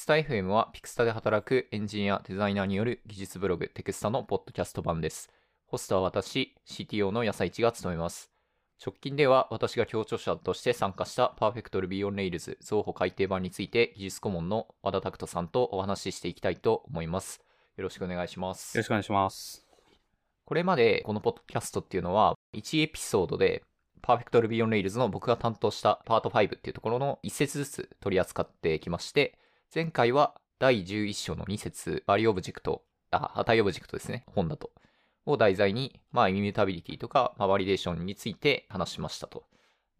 スタ FM はピクスタで働くエンジニア、デザイナーによる技術ブログテクスタのポッドキャスト版です。ホストは私、CTO の野菜一が務めます。直近では私が協調者として参加した Perfect Ruby on Rails 増補改訂版について技術顧問の和田拓人さんとお話ししていきたいと思います。よろしくお願いします。よろしくお願いします。これまでこのポッドキャストっていうのは1エピソードで Perfect Ruby on Rails の僕が担当したパート5っていうところの1節ずつ取り扱ってきまして、前回は第11章の2節、 value object、あ、値オブジェクトですね、本だと。を題材に、まあ、 immutability とか、まあ、バリデーションについて話しましたと。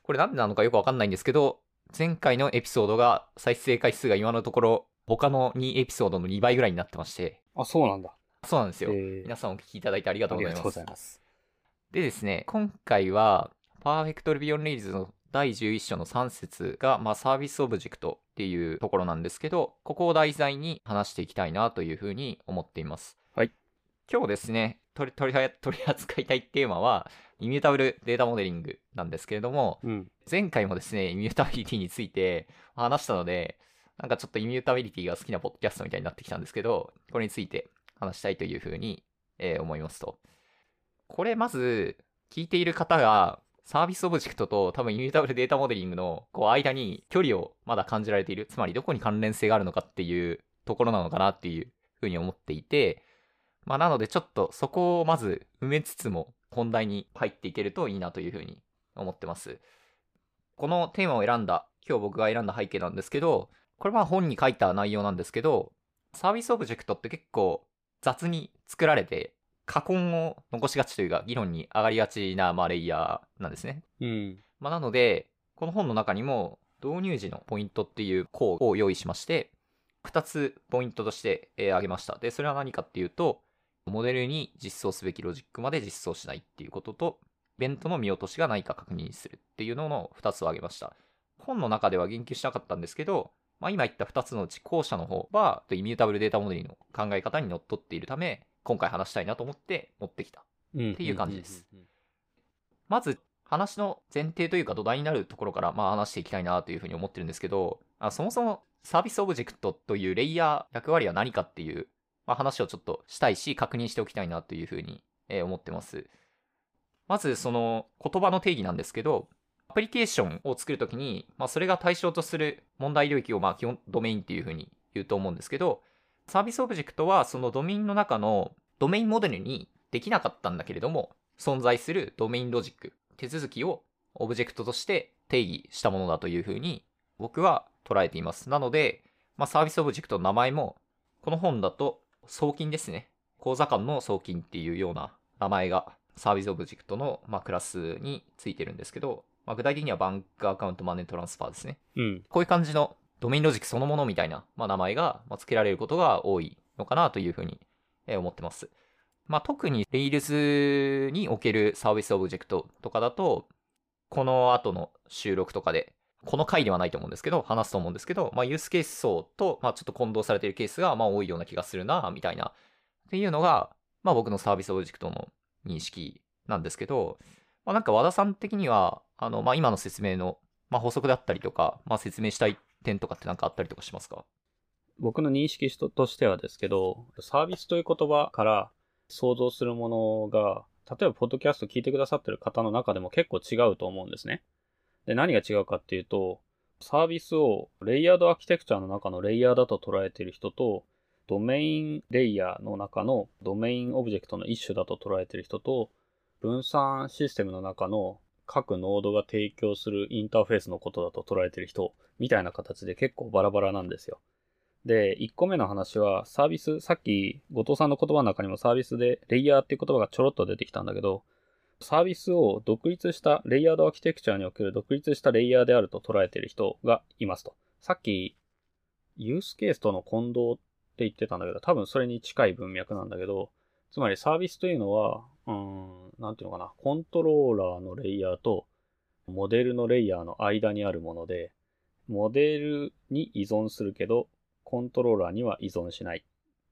これなんでなのかよくわかんないんですけど、前回のエピソードが再生回数が今のところ、他の2エピソードの2倍ぐらいになってまして、あ、そうなんだ。そうなんですよ。えー皆さんお聞きいただいてありがとうございますありがとうござい。ます。でですね、今回は、Perfect Ruby on Rails の第11章の3節が、まあ、サービスオブジェクトっていうところなんですけど、ここを題材に話していきたいなというふうに思っています。はい。今日ですね、取り取り取り扱いたいテーマは、 immutable data modeling なんですけれども、うん。前回もですね、 immutability について話したので、なんかちょっと immutability が好きなポッドキャストみたいになってきたんですけど、これについて話したいというふうに、えー思いますと。これまず、聞いている方が、サービスオブジェクトと多分 immutable data modeling のこう間に距離をまだ感じられている。つまりどこに関連性があるのかっていうところなのかなっていうふうに思っていて、まあなのでちょっとそこをまず埋めつつも本題に入っていけるといいなというふうに思ってます。このテーマを選んだ、今日僕が選んだ背景なんですけど、これは本に書いた内容なんですけど、サービスオブジェクトって結構雑に作られて、過根を残しがちというか、議論に上がりがちな、まあ、レイヤーなんですね。うん。まあ、なので、この本の中にも、導入時のポイントっていう項を用意しまして、二つポイントとして、えー挙げました。で、それは何かっていうと、モデルに実装すべきロジックまで実装しないっていうことと、イベントの見落としがないか確認するっていうのの二つを挙げました。本の中では言及しなかったんですけど、まあ、今言った二つのうち後者の方は、 immutable data model の考え方にのっとっているため、今回話したいなと思って持ってきた。うん。っていう感じですうん。まず、話の前提というか土台になるところから、まあ話していきたいなというふうに思ってるんですけど、あそもそもサービスオブジェクトというレイヤー役割は何かっていう、まあ、話をちょっとしたいし、確認しておきたいなというふうに、えー思ってます。まず、その言葉の定義なんですけど、アプリケーションを作るときに、まあ、それが対象とする問題領域を、まあ、基本ドメインっていうふうに言うと思うんですけど、サービスオブジェクトはそのドメインの中のドメインモデルにできなかったんだけれども、存在するドメインロジック、手続きをオブジェクトとして定義したものだというふうに僕は捉えています。なので、まあ、サービスオブジェクトの名前も、この本だと送金ですね。口座間の送金っていうような名前がサービスオブジェクトの、まあ、クラスについてるんですけど、まあ、具体的には bank account money transfer ですね。うん。こういう感じのドメインロジックそのものみたいな、まあ、名前が付けられることが多いのかなというふうに思ってます。まあ、特に Rails におけるサービスオブジェクトとかだと、この後の収録とかで、この回ではないと思うんですけど、話すと思うんですけど、まあ、ユースケース層と、まあ、ちょっと混同されているケースが、まあ、多いような気がするな、みたいな。っていうのが、まあ、僕のサービスオブジェクトの認識なんですけど、まあ、なんか和田さん的には、あの、まあ、今の説明の、まあ、補足だったりとか、まあ、説明したい点とかってなんかあったりとかしますか？僕の認識としてはですけど、サービスという言葉から想像するものが、例えば、ポッドキャスト聞いてくださってる方の中でも結構違うと思うんですね。で、何が違うかっていうと、サービスをレイヤードアーキテクチャの中のレイヤーだと捉えている人と、ドメインレイヤーの中のドメインオブジェクトの一種だと捉えている人と、分散システムの中の各ノードが提供するインターフェースのことだと捉えてる人、みたいな形で結構バラバラなんですよ。で、1個目の話は、サービス、さっき、後藤さんの言葉の中にもサービスで、レイヤーっていう言葉がちょろっと出てきたんだけど、サービスを独立した、レイヤードアーキテクチャにおける独立したレイヤーであると捉えている人がいますと。さっき、ユースケースとの混同って言ってたんだけど、多分それに近い文脈なんだけど、つまりサービスというのは、うん、なんていうのかな、コントローラーのレイヤーと、モデルのレイヤーの間にあるもので、モデルに依存するけど、コントローラーには依存しない。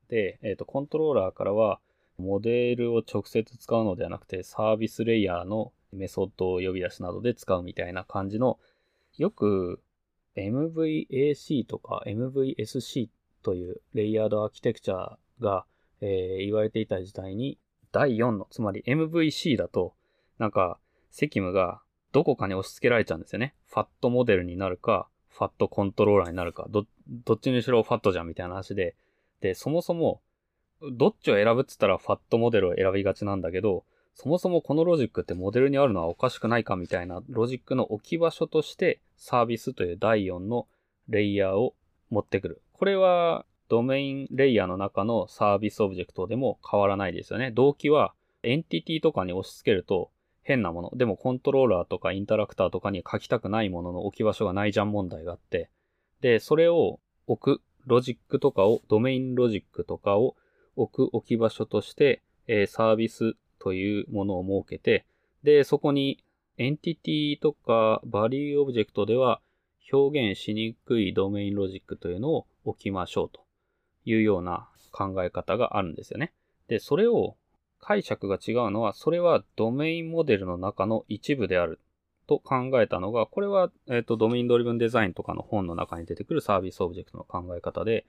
で、えっ、と、コントローラーからは、モデルを直接使うのではなくて、サービスレイヤーのメソッドを呼び出しなどで使うみたいな感じの、よく MVAC とか MVSC というレイヤードアーキテクチャが、えー、言われていた時代に、第4の、つまり MVC だと、なんか、責務がどこかに押し付けられちゃうんですよね。ファットモデルになるか、ファットコントローラーになるか、ど、どっちにしろファットじゃんみたいな話で、で、そもそも、どっちを選ぶって言ったら fat model を選びがちなんだけど、そもそもこのロジックってモデルにあるのはおかしくないかみたいなロジックの置き場所としてサービスという第4のレイヤーを持ってくる。これはドメインレイヤーの中のサービスオブジェクトでも変わらないですよね。動機はエンティティとかに押し付けると変なもの。でもコントローラーとか interactor とかに書きたくないものの置き場所がないじゃん問題があって。で、それを置くロジックとかを、ドメインロジックとかを置く置き場所として、えー、サービスというものを設けて、で、そこにエンティティとかバリューオブジェクトでは表現しにくいドメインロジックというのを置きましょうというような考え方があるんですよね。で、それを解釈が違うのは、それはドメインモデルの中の一部であると考えたのが、これは、えーっと、ドメインドリブンデザインとかの本の中に出てくるサービスオブジェクトの考え方で、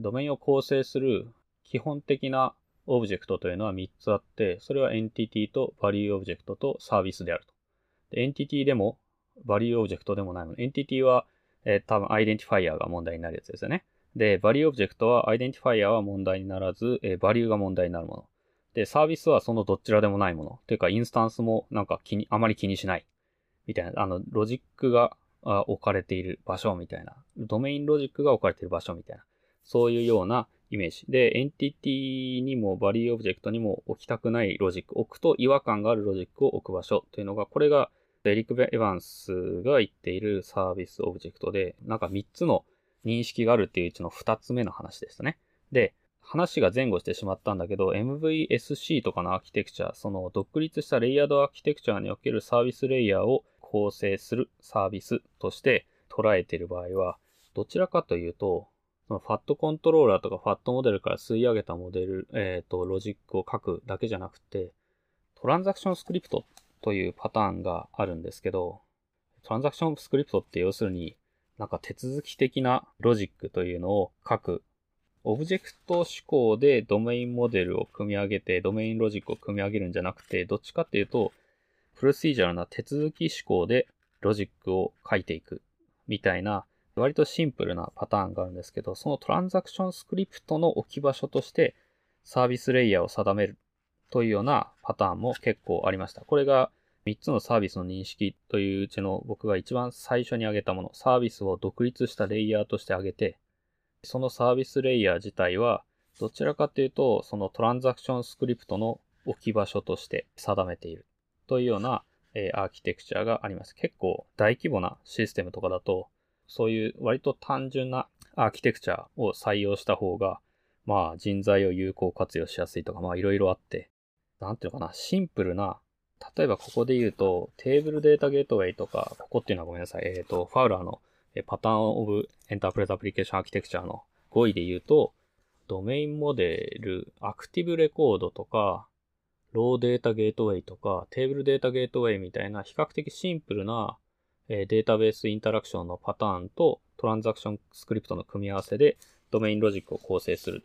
ドメインを構成する基本的なオブジェクトというのは3つあって、それはエンティティとバリューオブジェクトとサービスであると。でエンティティでもバリューオブジェクトでもないもの。エンティティは、えー、多分アイデンティファイアが問題になるやつですよね。で、バリューオブジェクトはアイデンティファイアは問題にならず、えー、バリューが問題になるもの。で、サービスはそのどちらでもないもの。というか、インスタンスもなんか気に、あまり気にしない。みたいな、あの、ロジックが置かれている場所みたいな。ドメインロジックが置かれている場所みたいな。そういうようなイメージ。で、エンティティにもバリューオブジェクトにも置きたくないロジック。置くと違和感があるロジックを置く場所というのが、これがエリック・エヴァンスが言っているサービスオブジェクトで、なんか3つの認識があるっていううちの2つ目の話でしたね。で、話が前後してしまったんだけど、MVSC とかのアーキテクチャ、その独立したレイヤードアーキテクチャにおけるサービスレイヤーを構成するサービスとして捉えている場合は、どちらかというと、そのファットコントローラーとかファットモデルから吸い上げたモデル、えっ、ー、と、ロジックを書くだけじゃなくて、トランザクションスクリプトというパターンがあるんですけど、トランザクションスクリプトって要するに、なんか手続き的なロジックというのを書くオブジェクト指向でドメインモデルを組み上げて、ドメインロジックを組み上げるんじゃなくて、どっちかっていうと、プロシージャルな手続き指向でロジックを書いていくみたいな、割とシンプルなパターンがあるんですけど、そのトランザクションスクリプトの置き場所としてサービスレイヤーを定めるというようなパターンも結構ありました。これが3つのサービスの認識といううちの僕が一番最初に挙げたもの、サービスを独立したレイヤーとして挙げて、そのサービスレイヤー自体は、どちらかというと、そのトランザクションスクリプトの置き場所として定めているというような、えー、アーキテクチャがあります。結構大規模なシステムとかだと、そういう割と単純なアーキテクチャを採用した方が、まあ人材を有効活用しやすいとか、まあいろいろあって、なんていうのかな、シンプルな、例えばここで言うと、テーブルデータゲートウェイとか、ここっていうのはごめんなさい、えっ、ー、と、ファウラーのパターンオブエンタープレイズアプリケーションアーキテクチャの5位で言うと、ドメインモデル、アクティブレコードとか、ローデータゲートウェイとか、テーブルデータゲートウェイみたいな比較的シンプルなデータベースインタラクションのパターンとトランザクションスクリプトの組み合わせでドメインロジックを構成する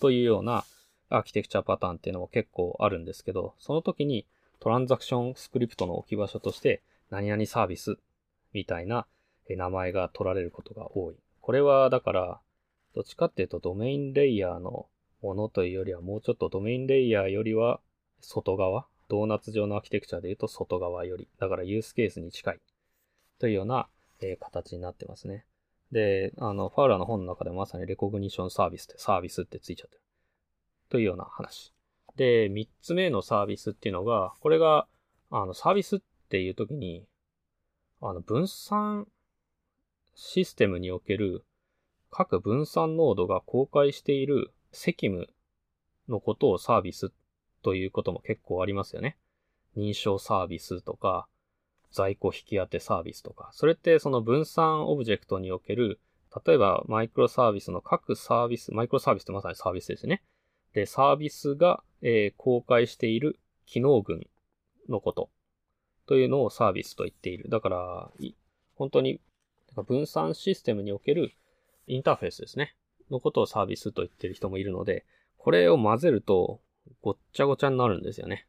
というようなアーキテクチャパターンっていうのも結構あるんですけど、その時にトランザクションスクリプトの置き場所として何々サービスみたいな名前が取られることが多い。これはだから、どっちかっていうとドメインレイヤーのものというよりはもうちょっとドメインレイヤーよりは外側、ドーナツ上のアーキテクチャで言うと外側より、だからユースケースに近いというような、え、形になってますね。で、あの、ファウラーの本の中でまさにレコグニションサービスってサービスってついちゃってる。というような話。で、三つ目のサービスっていうのが、これが、あの、サービスっていう時に、あの、分散システムにおける各分散ノードが公開している責務のことをサービスということも結構ありますよね。認証サービスとか、在庫引き当てサービスとか。それってその分散オブジェクトにおける、例えばマイクロサービスの各サービス、マイクロサービスってまさにサービスですね。で、サービスが、えー、公開している機能群のことというのをサービスと言っている。だから、本当に分散システムにおけるインターフェースですね。のことをサービスと言ってる人もいるので、これを混ぜるとごっちゃごちゃになるんですよね。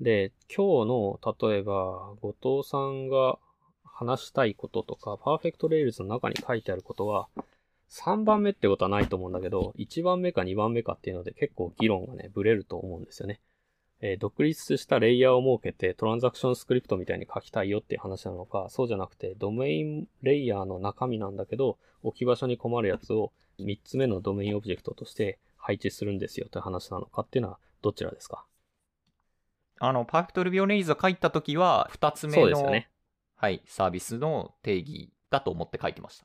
で、今日の、例えば、後藤さんが話したいこととか、パーフェクト Rails の中に書いてあることは、3番目ってことはないと思うんだけど、1番目か2番目かっていうので結構議論がね、ブレると思うんですよね。えー、独立したレイヤーを設けてトランザクションスクリプトみたいに書きたいよっていう話なのか、そうじゃなくてドメインレイヤーの中身なんだけど、置き場所に困るやつを3つ目のドメインオブジェクトとして配置するんですよという話なのかっていうのはどちらですか？あの、パーフェクト Ruby on Rails を書いたときは、2つ目の、そうですよね。はい、サービスの定義だと思って書いてました。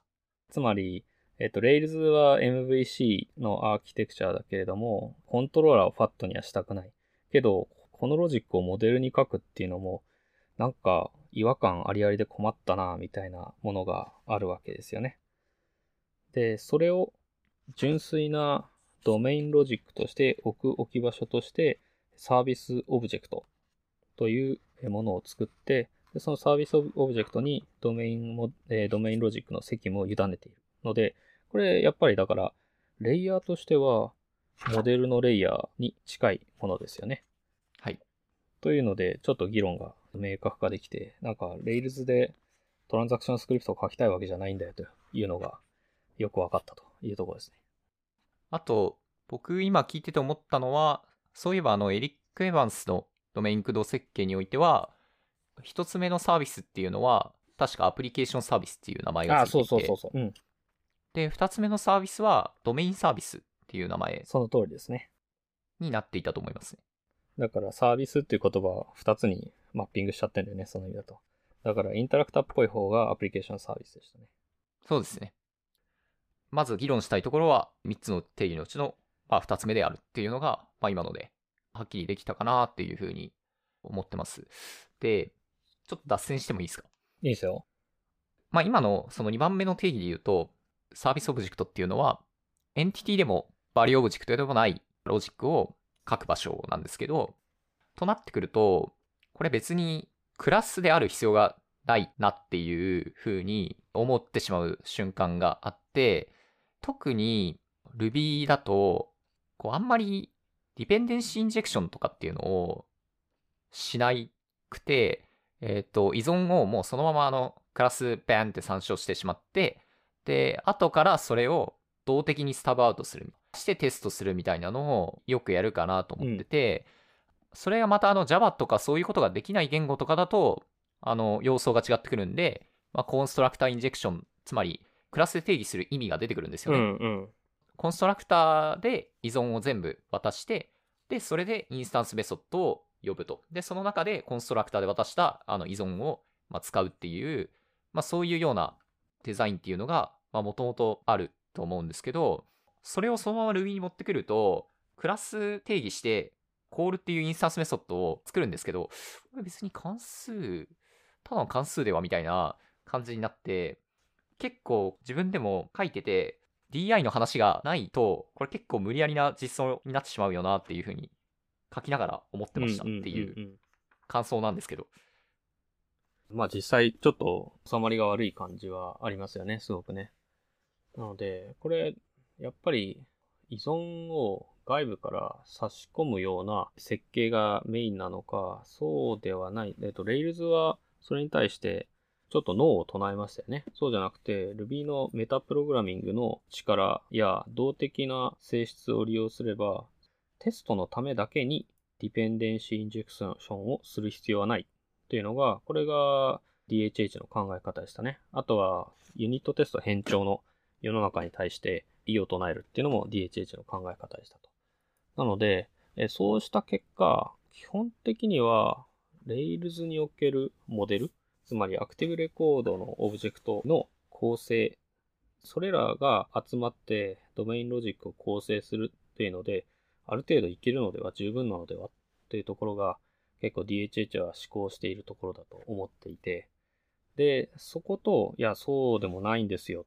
つまり、えっと、Rails は MVC のアーキテクチャだけれども、コントローラーをファットにはしたくない。けど、このロジックをモデルに書くっていうのも、なんか違和感ありありで困ったな、みたいなものがあるわけですよね。で、それを純粋なドメインロジックとして置く置き場所としてサービスオブジェクトというものを作って、でそのサービスオブジェクトにドメインも、え、ドメインロジックの責務を委ねているので、これやっぱりだから、レイヤーとしては、モデルのレイヤーに近いものですよね。はい。というので、ちょっと議論が明確化できて、なんか、 Rails でトランザクションスクリプトを書きたいわけじゃないんだよというのがよく分かったというところですね。あと、僕今聞いてて思ったのは、そういえばあの、エリック・エヴァンスのドメイン駆動設計においては、一つ目のサービスっていうのは、確かアプリケーションサービスっていう名前がついていて。あ、そうそうそうそう。うん。で、二つ目のサービスは、ドメインサービスっていう名前。その通りですね。になっていたと思いますね。だから、サービスっていう言葉は二つにマッピングしちゃってんだよね、その意味だと。だから、インタラクターっぽい方がアプリケーションサービスでしたね。そうですね。まず議論したいところは、三つの定義のうちの、まあ、二つ目であるっていうのが、まあ、今ので、はっきりできたかなっていうふうに思ってます。で、ちょっと脱線してもいいですか？いいですよ。まあ今のその2番目の定義で言うと、サービスオブジェクトっていうのは、エンティティでもバリューオブジェクトでもないロジックを書く場所なんですけど、となってくると、これ別にクラスである必要がないなっていう風に思ってしまう瞬間があって、特に Ruby だと、こうあんまりディペンデンシーインジェクションとかっていうのをしなくて、えっ、ー、と、依存をもうそのままあの、クラスバンって参照してしまって、で、後からそれを動的にスタブアウトする。してテストするみたいなのをよくやるかなと思ってて、うん、それがまたあの Java とかそういうことができない言語とかだと、あの、様相が違ってくるんで、まあ、コンストラクターインジェクション、つまり、クラスで定義する意味が出てくるんですよね。うんうん、コンストラクターで依存を全部渡して、で、それでインスタンスメソッドを呼ぶと。で、その中でコンストラクターで渡したあの依存を、まあ、使うっていう、まあ、そういうようなデザインっていうのが、まあ、もともとあると思うんですけど、それをそのまま Ruby に持ってくると、クラス定義して、コールっていうインスタンスメソッドを作るんですけど、これ別に関数、ただの関数ではみたいな感じになって、結構自分でも書いてて、DI の話がないと、これ結構無理やりな実装になってしまうよなっていうふうに書きながら思ってましたっていう感想なんですけど。まあ実際ちょっと収まりが悪い感じはありますよね、すごくね。なので、これ、やっぱり依存を外部から差し込むような設計がメインなのか、そうではない。えっと、Rails はそれに対してちょっと脳を唱えましたよね。そうじゃなくて、Ruby のメタプログラミングの力や動的な性質を利用すれば、テストのためだけにディペンデンシーインジェクションをする必要はないというのが、これが DHH の考え方でしたね。あとは、ユニットテスト変調の世の中に対して異を唱えるっていうのも DHH の考え方でしたと。なので、そうした結果、基本的には Rails におけるモデル、つまりアクティブレコードのオブジェクトの構成、それらが集まってドメインロジックを構成するっていうので、ある程度いけるのでは十分なのではっていうところが結構 DHH は志向しているところだと思っていて、で、そこと、いや、そうでもないんですよ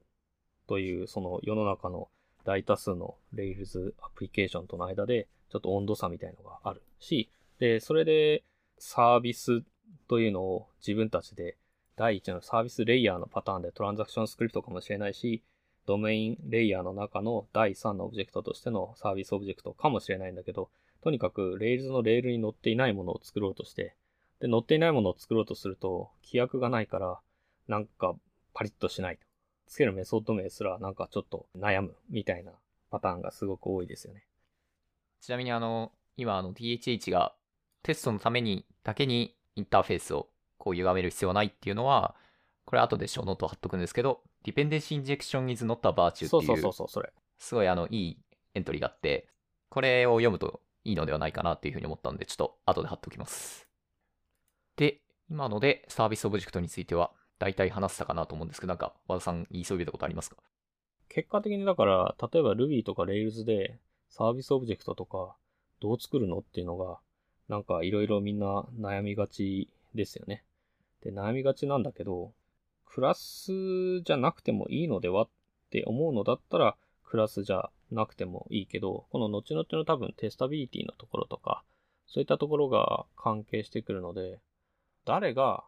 というその世の中の大多数の Rails アプリケーションとの間でちょっと温度差みたいのがあるし、で、それでサービスというのを自分たちで第一のサービスレイヤーのパターンでトランザクションスクリプトかもしれないし、ドメインレイヤーの中の第3のオブジェクトとしてのサービスオブジェクトかもしれないんだけど、とにかく Rails のレールに乗っていないものを作ろうとして、で、乗っていないものを作ろうとすると、規約がないから、なんかパリッとしない。つけるメソッド名すらなんかちょっと悩むみたいなパターンがすごく多いですよね。ちなみにあの、今あの DHH がテストのためにだけにインターフェースをこう歪める必要はないっていうのは、これ後でショーノート貼っとくんですけど、Dependency Injection is not a virtue っていう、そうそうそうそう、それ。すごいあの、いいエントリーがあって、これを読むといいのではないかなっていうふうに思ったんで、ちょっと後で貼っておきます。で、今のでサービスオブジェクトについては、大体話したかなと思うんですけど、なんか、和田さん言いそびれたことありますか？結果的にだから、例えば Ruby とか Rails でサービスオブジェクトとかどう作るのっていうのが、なんかいろいろみんな悩みがちですよね。で、悩みがちなんだけど、クラスじゃなくてもいいのではって思うのだったら、クラスじゃなくてもいいけど、この後々の多分テスタビリティのところとか、そういったところが関係してくるので、誰が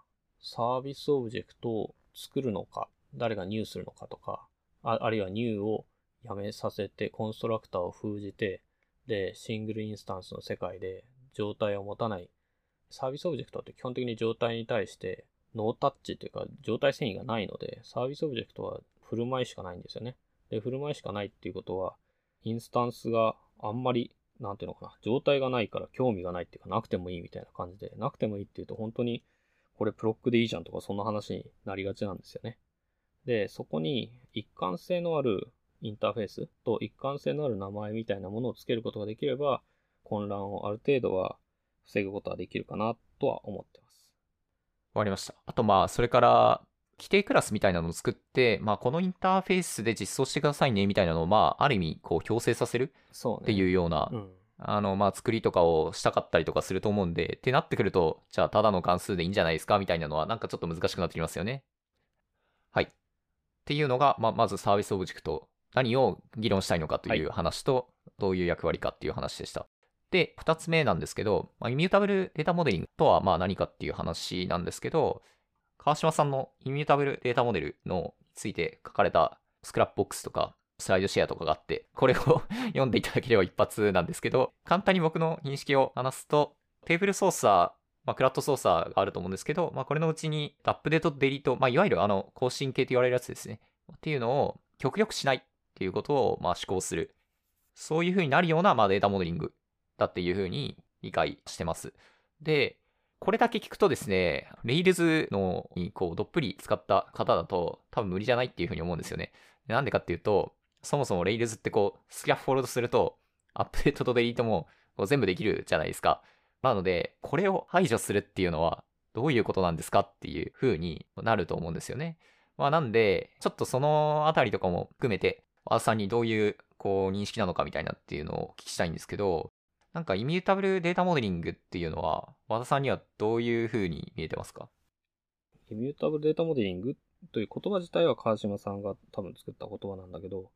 サービスオブジェクトを作るのか、誰が new するのかとか、あるいは new をやめさせて、コンストラクターを封じて、で、シングルインスタンスの世界で状態を持たない。サービスオブジェクトって基本的に状態に対してノータッチというか状態遷移がないので、サービスオブジェクトは振る舞いしかないんですよね。で、振る舞いしかないっていうことは、インスタンスがあんまり、なんていうのかな、状態がないから興味がないっていうか、なくてもいいみたいな感じで、なくてもいいっていうと本当にこれ Proc でいいじゃんとかそんな話になりがちなんですよね。で、そこに一貫性のあるインターフェースと一貫性のある名前みたいなものをつけることができれば、混乱をある程度は防ぐことはできるかなとは思ってます。わかりました。あとまあ、それから、規定クラスみたいなのを作って、まあ、このインターフェースで実装してくださいねみたいなのを、まあ、ある意味、こう、強制させるっていうような、あの、まあ、作りとかをしたかったりとかすると思うんで、ってなってくると、じゃあ、ただの関数でいいんじゃないですかみたいなのは、なんかちょっと難しくなってきますよね。はい。っていうのが、まあ、まずサービスオブジェクト、何を議論したいのかという話と、どういう役割かっていう話でした。で、二つ目なんですけど、まあ、イミュータブルデータモデリングとは、まあ、何かっていう話なんですけど、川島さんのイミュータブルデータモデルについて書かれた Scrapbox とか、 SlideShare とかがあって、これを 読んでいただければ一発なんですけど、簡単に僕の認識を話すと、テーブル操作、まあ、 CRUD 操作があると思うんですけど、まあ、これのうちにアップデート、デリート、まあ、いわゆるあの、更新系と言われるやつですね。っていうのを極力しないっていうことを、まあ、思考する。そういう風になるような、まあ、データモデリングだっていう風に理解してます。で、これだけ聞くとですね、Rails のにこうどっぷり使った方だと多分無理じゃないっていう風に思うんですよね。なんでかっていうと、そもそも Rails ってこう、スキャフォルドすると、アップデートとデリートもこう全部できるじゃないですか。なので、これを排除するっていうのは、どういうことなんですかっていう風になると思うんですよね。まあなんで、ちょっとそのあたりとかも含めて、和田さんにどういうこう認識なのかみたいなっていうのをお聞きしたいんですけど、なんかイミュータブルデータモデリングっていうのは、和田さんにはどういう風に見えてますか？イミュータブルデータモデリングという言葉自体は川島さんが多分作った言葉なんだけど、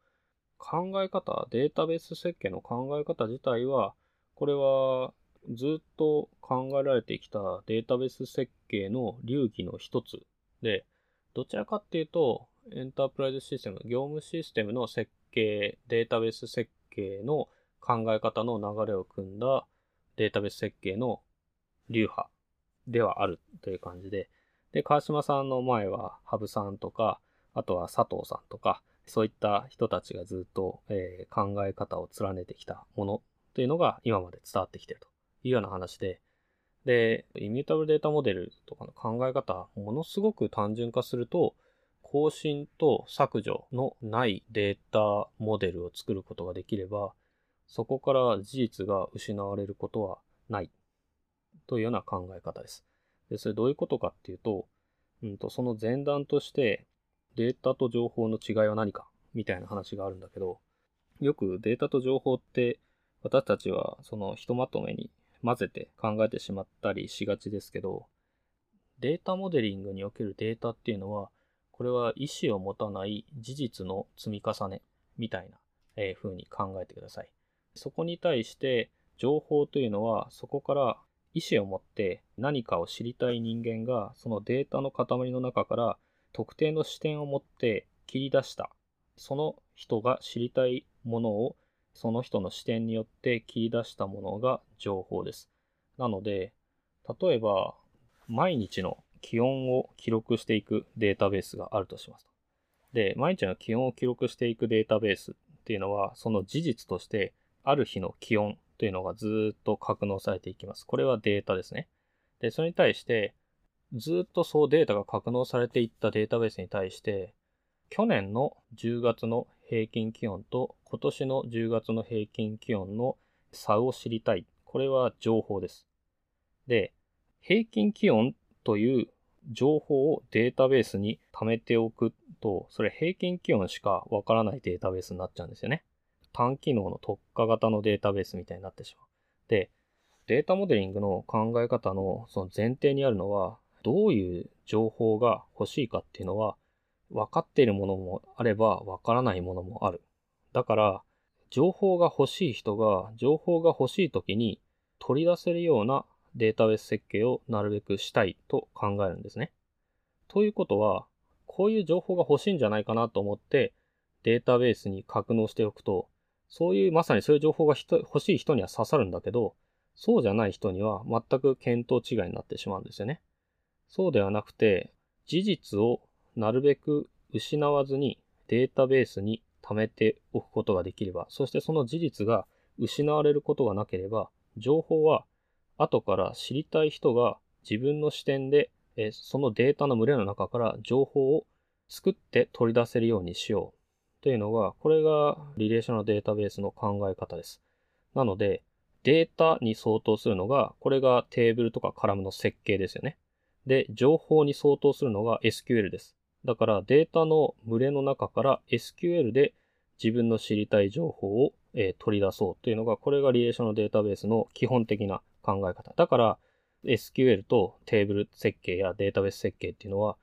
考え方、データベース設計の考え方自体は、これはずっと考えられてきたデータベース設計の流儀の一つで、どちらかっていうと、エンタープライズシステム、業務システムの設計、データベース設計の考え方の流れを組んだデータベース設計の流派ではあるという感じで、で、川島さんの前は、羽生さんとか、あとは佐藤さんとか、そういった人たちがずっと、えー、考え方を連ねてきたものというのが今まで伝わってきているというような話で、で、イミュータブルデータモデルとかの考え方、ものすごく単純化すると、更新と削除のないデータモデルを作ることができれば、そこから事実が失われることはないというような考え方です。で、それどういうことかっていうと、うんと、その前段として、データと情報の違いは何かみたいな話があるんだけど、よくデータと情報って私たちはそのひとまとめに混ぜて考えてしまったりしがちですけど、データモデリングにおけるデータっていうのは、これは意思を持たない事実の積み重ねみたいな、え風に考えてください。そこに対して情報というのはそこから意思を持って何かを知りたい人間がそのデータの塊の中から特定の視点を持って切り出したその人が知りたいものをその人の視点によって切り出したものが情報です。なので、例えば、毎日の気温を記録していくデータベースがあるとします。で、毎日の気温を記録していくデータベースっていうのは、その事実として、ある日の気温というのがずっと格納されていきます。これはデータですね。で、それに対して、ずっとそうデータが格納されていったデータベースに対して、去年の10月の平均気温と今年の10月の平均気温の差を知りたい。これは情報です。で、平均気温という情報をデータベースに貯めておくと、それ平均気温しかわからないデータベースになっちゃうんですよね。単機能の特化型のデータベースみたいになってしまう。で、データモデリングの考え方のその前提にあるのは、どういう情報が欲しいかっていうのは、分かっているものもあれば分からないものもある。だから、情報が欲しい人が情報が欲しい時に取り出せるようなデータベース設計をなるべくしたいと考えるんですね。ということは、こういう情報が欲しいんじゃないかなと思ってデータベースに格納しておくと、そういうまさにそういう情報が欲しい人には刺さるんだけど、そうじゃない人には全く見当違いになってしまうんですよね。そうではなくて、事実をなるべく失わずにデータベースに貯めておくことができれば、そしてその事実が失われることがなければ、情報は後から知りたい人が自分の視点でえそのデータの群れの中から情報を作って取り出せるようにしようというのが、これがリレーショナルデータベースの考え方です。なので、データに相当するのが、これがテーブルとかカラムの設計ですよね。で、情報に相当するのが SQL です。だからデータの群れの中から SQL で自分の知りたい情報を、え、取り出そうというのが、これがリレーショナルデータベースの基本的な考え方。だから SQL とテーブル設計やデータベース設計っていうのは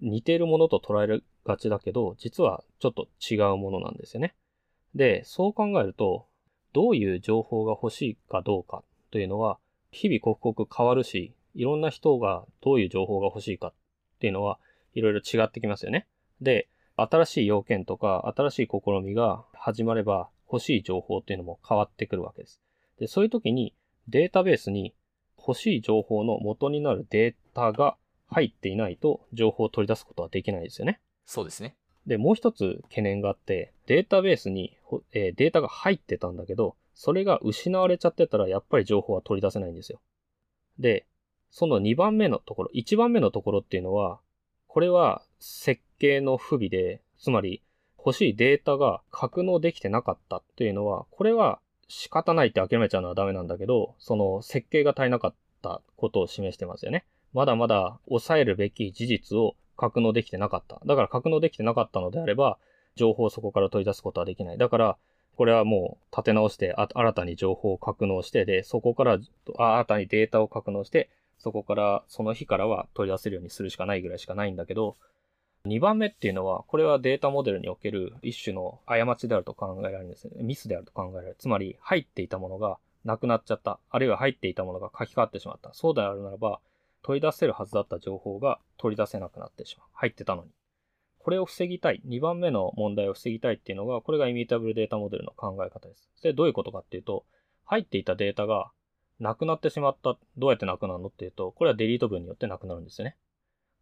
似ているものと捉えがちだけど、実はちょっと違うものなんですよね。で、そう考えると、どういう情報が欲しいかどうかというのは、日々刻々変わるし、いろんな人がどういう情報が欲しいかっていうのは、いろいろ違ってきますよね。で、新しい要件とか、新しい試みが始まれば、欲しい情報っていうのも変わってくるわけです。で、そういう時に、データベースに欲しい情報の元になるデータが入っていないと、情報を取り出すことはできないですよね。そうですね。で、もう一つ懸念があって、データベースに、えー、データが入ってたんだけど、それが失われちゃってたら、やっぱり情報は取り出せないんですよ。で、その2番目のところ、1番目のところっていうのは、これは設計の不備で、つまり欲しいデータが格納できてなかったっていうのは、これは仕方ないって諦めちゃうのはダメなんだけど、その設計が足りなかったことを示してますよね。まだまだ抑えるべき事実を格納できてなかった。だから格納できてなかったのであれば、情報をそこから取り出すことはできない。だから、これはもう立て直して、新たに情報を格納して、で、そこから新たにデータを格納して、そこからその日からは取り出せるようにするしかないぐらいしかないんだけど、2番目っていうのは、これはデータモデルにおける一種の過ちであると考えられるんですね。ミスであると考えられる。つまり、入っていたものがなくなっちゃった。あるいは入っていたものが書き換わってしまった。そうであるならば、取り出せるはずだった情報が取り出せなくなってしまう。入ってたのに。これを防ぎたい。2番目の問題を防ぎたいっていうのが、これがイミュータブルデータモデルの考え方です。で、どういうことかっていうと、入っていたデータがなくなってしまった。どうやってなくなるのっていうと、これはデリート分によってなくなるんですよね。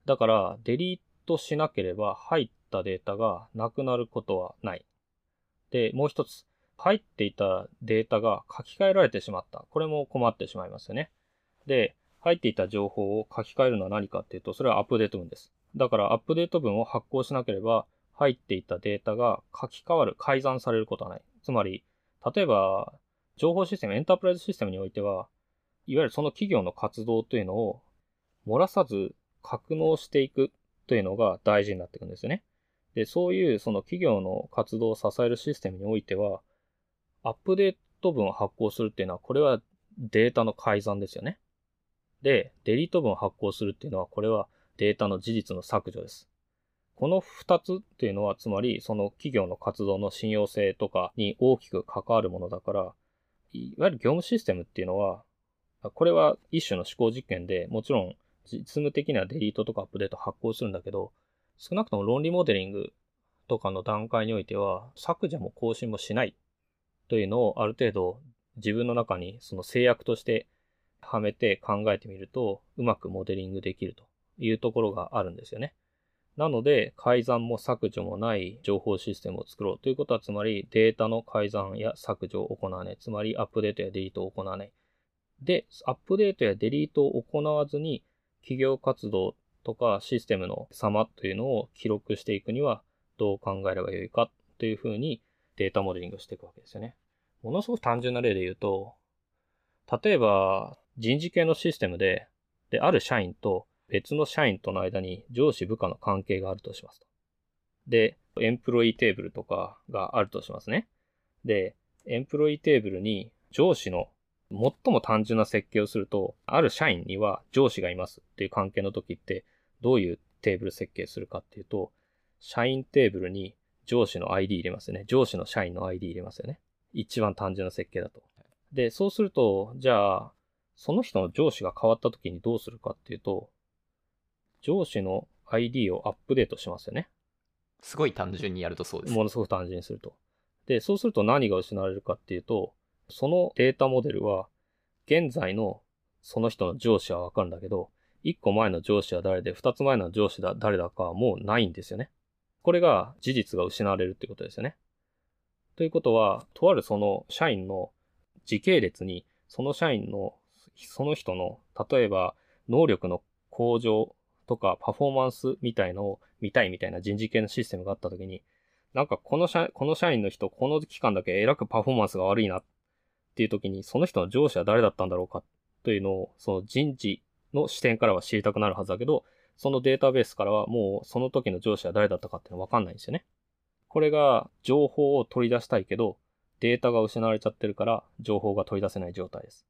だから、デリートしなければ入ったデータがなくなることはない。で、もう一つ。入っていたデータが書き換えられてしまった。これも困ってしまいますよね。で、入っていた情報を書き換えるのは何かっていうと、それはアップデート文です。だからアップデート文を発行しなければ、入っていたデータが書き換わる、改ざんされることはない。つまり、例えば、情報システム、エンタープライズシステムにおいては、いわゆるその企業の活動というのを漏らさず格納していくというのが大事になっていくんですよね。で、そういうその企業の活動を支えるシステムにおいては、アップデート文を発行するっていうのは、これはデータの改ざんですよね。で、デリート文を発行するっていうのは、これはデータの事実の削除です。この二つっていうのは、つまり、その企業の活動の信用性とかに大きく関わるものだから、いわゆる業務システムっていうのは、これは一種の思考実験で、もちろん実務的にはデリートとかアップデート発行するんだけど、少なくとも論理モデリングとかの段階においては、削除も更新もしないというのをある程度自分の中にその制約としてはめて考えてみると、うまくモデリングできるというところがあるんですよね。なので、改ざんも削除もない情報システムを作ろうということは、つまりデータの改ざんや削除を行わない。つまりアップデートやデリートを行わない。で、アップデートやデリートを行わずに、企業活動とかシステムの様というのを記録していくには、どう考えればよいかというふうにデータモデリングしていくわけですよね。ものすごく単純な例で言うと、例えば人事系のシステムで、で、ある社員と別の社員との間に上司部下の関係があるとしますと。で、エンプロイテーブルとかがあるとしますね。で、エンプロイテーブルに上司の最も単純な設計をすると、ある社員には上司がいますっていう関係の時って、どういうテーブル設計するかっていうと、社員テーブルに上司の ID 入れますよね。上司の社員の ID 入れますよね。一番単純な設計だと。で、そうすると、じゃあ、その人の上司が変わった時にどうするかっていうと、上司の ID をアップデートしますよね。すごい単純にやるとそうです。ものすごく単純にすると。で、そうすると何が失われるかっていうと、そのデータモデルは、現在のその人の上司はわかるんだけど、1個前の上司は誰で、2つ前の上司だ誰だかはもうないんですよね。これが事実が失われるってことですよね。ということは、とあるその社員の時系列に、その社員の、その人の、例えば能力の向上とかパフォーマンスみたいのを見たいみたいな人事系のシステムがあったときに、なんかこの社、この社員の人、この期間だけ偉くパフォーマンスが悪いなっていうときに、その人の上司は誰だったんだろうかというのを、その人事の視点からは知りたくなるはずだけど、そのデータベースからはもうその時の上司は誰だったかっていうのはわかんないんですよね。これが情報を取り出したいけど、データが失われちゃってるから情報が取り出せない状態です。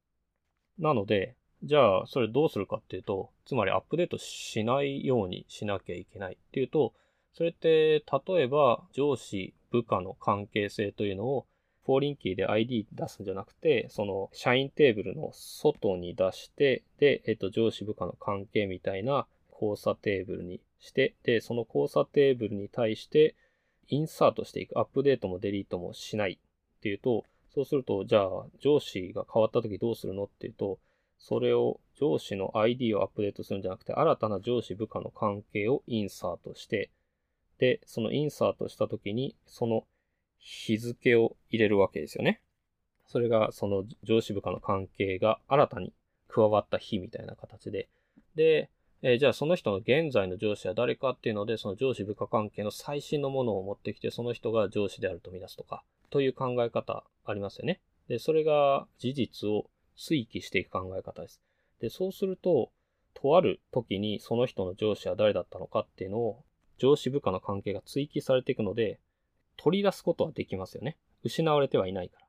なので、じゃあそれどうするかっていうと、つまりアップデートしないようにしなきゃいけないっていうと、それって例えば上司部下の関係性というのをフォーリンキーで ID 出すんじゃなくて、その社員テーブルの外に出して、で、えっと、上司部下の関係みたいな交差テーブルにして、で、その交差テーブルに対してインサートしていく。アップデートもデリートもしないっていうと、そうすると、じゃあ上司が変わった時どうするのっていうと、それを上司の ID をアップデートするんじゃなくて、新たな上司部下の関係をインサートして、で、そのインサートした時に、その日付を入れるわけですよね。それがその上司部下の関係が新たに加わった日みたいな形で。で、えー、じゃあその人の現在の上司は誰かっていうので、その上司部下関係の最新のものを持ってきて、その人が上司であるとみなすとか、という考え方ありますよね。で、それが事実を推記していく考え方です。で、そうすると、とある時にその人の上司は誰だったのかっていうのを、上司部下の関係が追記されていくので、取り出すことはできますよね。失われてはいないから。だ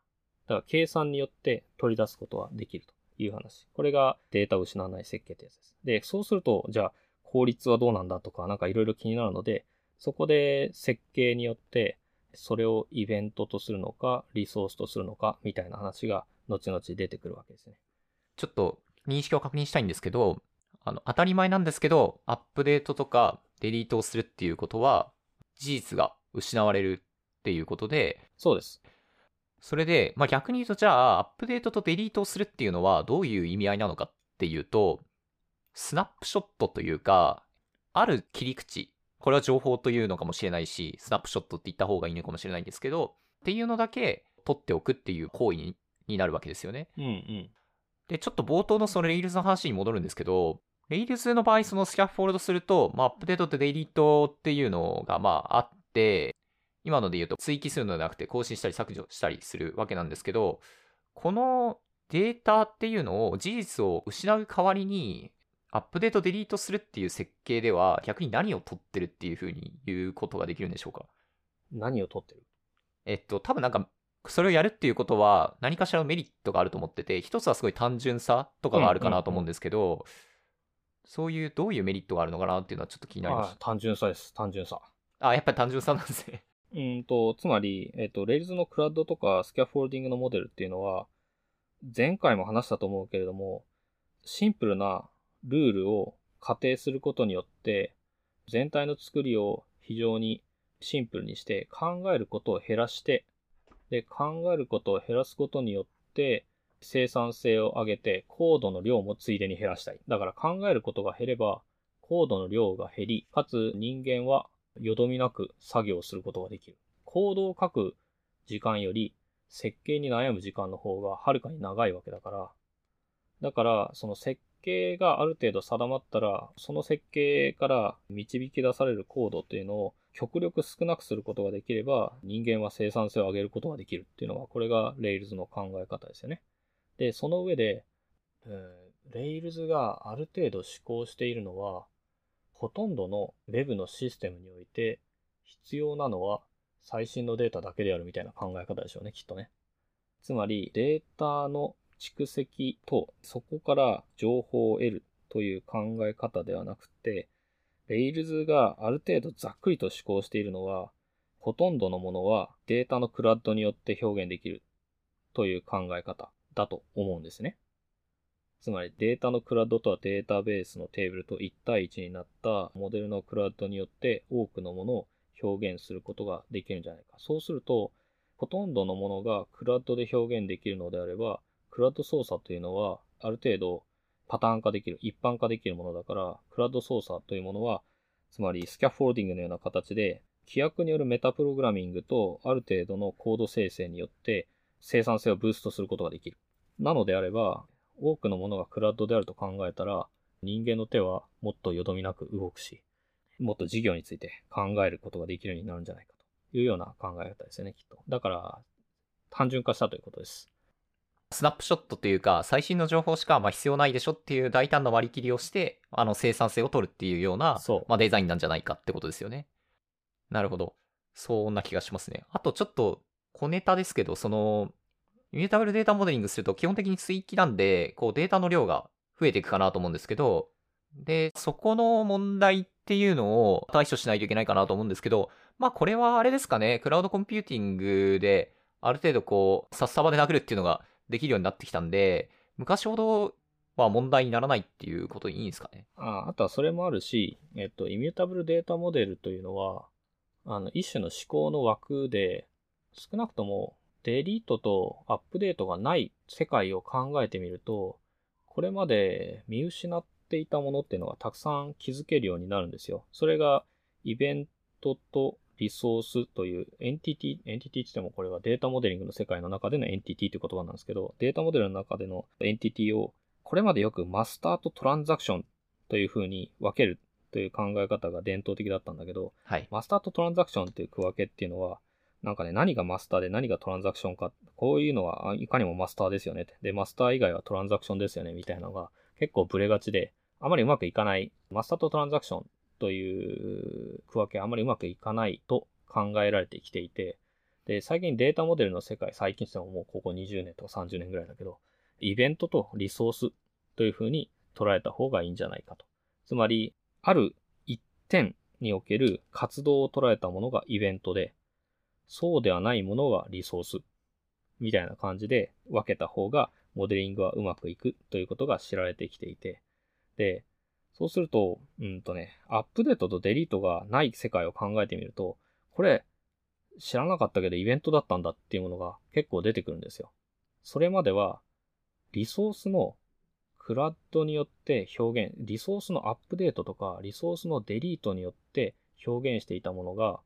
から計算によって取り出すことはできるという話。これがデータを失わない設計ってやつです。で、そうすると、じゃあ効率はどうなんだとか、なんかいろいろ気になるので、そこで設計によって、それをイベントとするのか、リソースとするのか、みたいな話が後々出てくるわけですね。ちょっと認識を確認したいんですけど、あの、当たり前なんですけど、アップデートとかデリートをするっていうことは、事実が失われるっていうことで、そうです。それで、まあ、逆に言うと、じゃあ、アップデートとデリートをするっていうのはどういう意味合いなのかっていうと、スナップショットというか、ある切り口、これは情報というのかもしれないし、スナップショットって言った方がいいのかもしれないんですけど、っていうのだけ取っておくっていう行為にになるわけですよね。うんうん。で、ちょっと冒頭のその Rails の話に戻るんですけど、Rails の場合、そのスキャフォールドすると、まあ、アップデートとデリートっていうのが、まあ、あって、今ので言うと追記するのではなくて更新したり削除したりするわけなんですけど、このデータっていうのを事実を失う代わりにアップデートデリートするっていう設計では逆に何を取ってるっていうふうに言うことができるんでしょうか？何を取ってる？えっと、多分なんか、それをやるっていうことは何かしらのメリットがあると思ってて、一つはすごい単純さとかがあるかなと思うんですけど、そういうどういうメリットがあるのかなっていうのはちょっと気になりました。単純さです、単純さ。あ、やっぱり単純さなんですね。うんと、つまり、えっ、と、Rails のクラウドとかスキャフォールディングのモデルっていうのは、前回も話したと思うけれども、シンプルなルールを仮定することによって、全体の作りを非常にシンプルにして考えることを減らして、で、考えることを減らすことによって生産性を上げてコードの量もついでに減らしたい。だから考えることが減ればコードの量が減り、かつ人間はよどみなく作業することができる。コードを書く時間より設計に悩む時間の方がはるかに長いわけだから、だからその設計がある程度定まったら、その設計から導き出されるコードっていうのを極力少なくすることができれば、人間は生産性を上げることができるっていうのが、これが Rails の考え方ですよね。で、その上で、えー、Rails がある程度思考しているのは、ほとんどの Web のシステムにおいて必要なのは最新のデータだけであるみたいな考え方でしょうね、きっとね。つまり、データの蓄積と、そこから情報を得るという考え方ではなくて、Rails がある程度ざっくりと思考しているのは、ほとんどのものはデータのクラッドによって表現できるという考え方だと思うんですね。つまりデータのクラッドとはデータベースのテーブルと1対1になったモデルのクラッドによって多くのものを表現することができるんじゃないか。そうすると、ほとんどのものがクラッドで表現できるのであれば、クラッド操作というのは、ある程度パターン化できる、一般化できるものだから、クラッド操作というものは、つまりスキャフォールディングのような形で、規約によるメタプログラミングとある程度のコード生成によって生産性をブーストすることができる。なのであれば、多くのものがクラッドであると考えたら、人間の手はもっとよどみなく動くし、もっと事業について考えることができるようになるんじゃないかというような考え方ですよね、きっと。だから、単純化したということです。スナップショットというか、最新の情報しかまあ必要ないでしょっていう大胆な割り切りをして、あの生産性を取るっていうような、そうまあ、デザインなんじゃないかってことですよね。なるほど。そんな気がしますね。あとちょっと小ネタですけど、その、イミュータブルデータモデリングすると基本的に追記なんで、こうデータの量が増えていくかなと思うんですけど、で、そこの問題っていうのを対処しないといけないかなと思うんですけど、まあこれはあれですかね、クラウドコンピューティングである程度こう、札束で殴るっていうのができるようになってきたんで、昔ほどは問題にならないっていうことでいいんですかね。ああとはそれもあるし、えっと、イミュータブルデータモデルというのは、あの、一種の思考の枠で、少なくともデリートとアップデートがない世界を考えてみると、これまで見失っていたものっていうのがたくさん気づけるようになるんですよ。それがイベントとリソースというエンティティ、エンティティって言ってもこれはデータモデリングの世界の中でのエンティティという言葉なんですけど、データモデルの中でのエンティティをこれまでよくマスターとトランザクションという風に分けるという考え方が伝統的だったんだけど、はい。マスターとトランザクションっていう区分けっていうのは、なんかね、何がマスターで何がトランザクションか、こういうのはあいかにもマスターですよねって。で、マスター以外はトランザクションですよねみたいなのが結構ブレがちで、あまりうまくいかない、マスターとトランザクションという区分けあまりうまくいかないと考えられてきていて、で、最近データモデルの世界、最近してももうここ20年とか30年ぐらいだけど、イベントとリソースというふうに捉えた方がいいんじゃないかと。つまり、ある一点における活動を捉えたものがイベントで、そうではないものがリソース。みたいな感じで分けた方がモデリングはうまくいくということが知られてきていて。で、そうすると、うんとね、アップデートとデリートがない世界を考えてみると、これ、知らなかったけどイベントだったんだっていうものが結構出てくるんですよ。それまでは、リソースのクラッドによって表現、リソースのアップデートとか、リソースのデリートによって表現していたものが、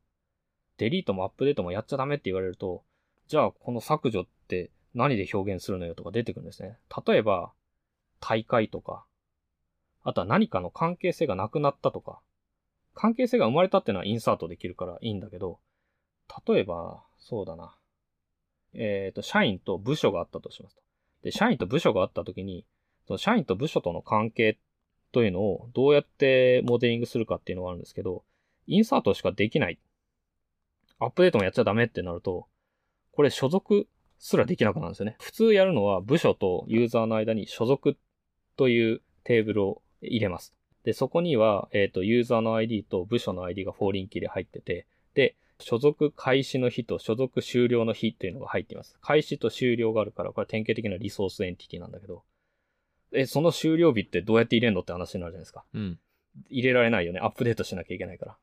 デリートもアップデートもやっちゃダメって言われると、じゃあこの削除って何で表現するのよとか出てくるんですね。例えば、大会とか、あとは何かの関係性がなくなったとか、関係性が生まれたっていうのはインサートできるからいいんだけど、例えば、そうだな。えっ、と、社員と部署があったとしますと。で、社員と部署があったときに、その社員と部署との関係というのをどうやってモデリングするかっていうのがあるんですけど、インサートしかできない。アップデートもやっちゃダメってなると、これ所属すらできなくなるんですよね。普通やるのは部署とユーザーの間に所属というテーブルを入れます。で、そこには、えっ、と、ユーザーの ID と部署の ID がフォーリンキーで入ってて、で、所属開始の日と所属終了の日っていうのが入っています。開始と終了があるから、これは典型的なリソースエンティティなんだけど、え、その終了日ってどうやって入れんのって話になるじゃないですか。うん。入れられないよね。アップデートしなきゃいけないから。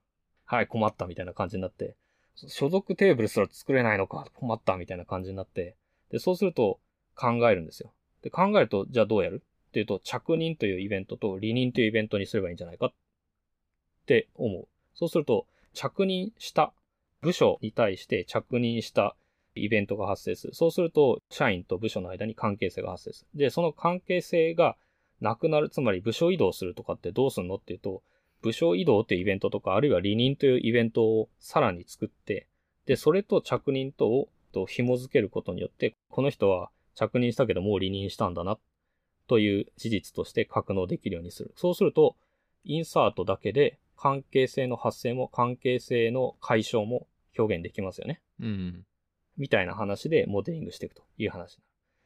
はい、困ったみたいな感じになって。所属テーブルすら作れないのか、困ったみたいな感じになって、で、そうすると考えるんですよ。で、考えると、じゃあどうやる？っていうと、着任というイベントと離任というイベントにすればいいんじゃないかって思う。そうすると、着任した部署に対して着任したイベントが発生する。そうすると、社員と部署の間に関係性が発生する。で、その関係性がなくなる、つまり部署移動するとかってどうすんのっていうと、部署移動っていうイベントとか、あるいは離任というイベントをさらに作って、で、それと着任とをと紐付けることによって、この人は着任したけどもう離任したんだな、という事実として格納できるようにする。そうすると、インサートだけで関係性の発生も関係性の解消も表現できますよね。うん。みたいな話でモデリングしていくという話。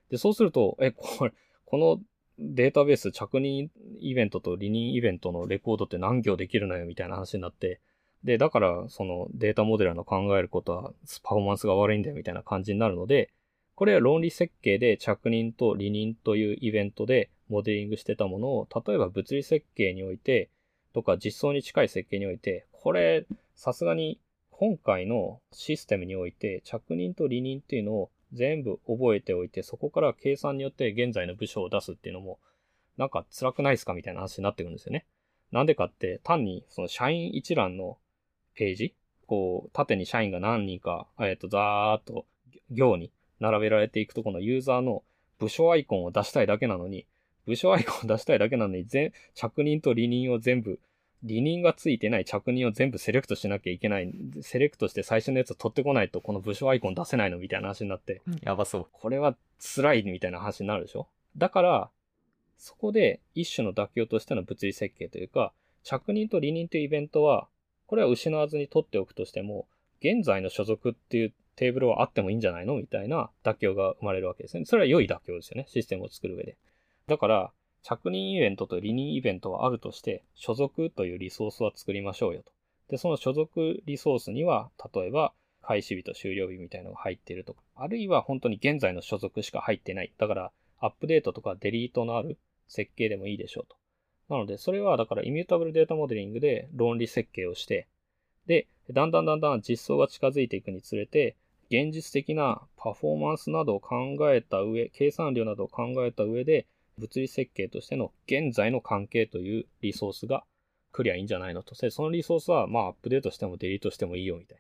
で、そうすると、え、これ、このデータベース着任イベントと離任イベントのレコードって何行できるのよみたいな話になって、で、だから、そのデータモデラーの考えることはパフォーマンスが悪いんだよみたいな感じになるので、これは論理設計で着任と離任というイベントでモデリングしてたものを、例えば物理設計において、とか実装に近い設計において、これ、さすがに今回のシステムにおいて着任と離任っていうのを全部覚えておいて、そこから計算によって現在の部署を出すっていうのも、なんか辛くないですかみたいな話になってくるんですよね。なんでかって、単にその社員一覧のページ、こう、縦に社員が何人か、えっと、ざーっと行に並べられていくとこのユーザーの部署アイコンを出したいだけなのに、部署アイコンを出したいだけなのに、全、着任と離任を全部、離任がついてない着任を全部セレクトしなきゃいけない。セレクトして最初のやつを取ってこないと、この部署アイコン出せないのみたいな話になって、やばそう。これは辛いみたいな話になるでしょ？だから、そこで一種の妥協としての物理設計というか、着任と離任というイベントは、これは失わずに取っておくとしても、現在の所属っていうテーブルはあってもいいんじゃないの？みたいな妥協が生まれるわけですね。それは良い妥協ですよね。システムを作る上で。だから、着任イベントと離任イベントはあるとして、所属というリソースは作りましょうよと。で、その所属リソースには、例えば、開始日と終了日みたいなのが入っているとか、あるいは本当に現在の所属しか入ってない。だから、アップデートとかデリートのある設計でもいいでしょうと。なので、それはだからイミュータブルデータモデリングで論理設計をして、で、だんだんだんだん実装が近づいていくにつれて、現実的なパフォーマンスなどを考えた上、計算量などを考えた上で、物理設計としての現在の関係というリソースがクリアいいんじゃないのと。そのリソースは、まあ、アップデートしてもデリートしてもいいよみたい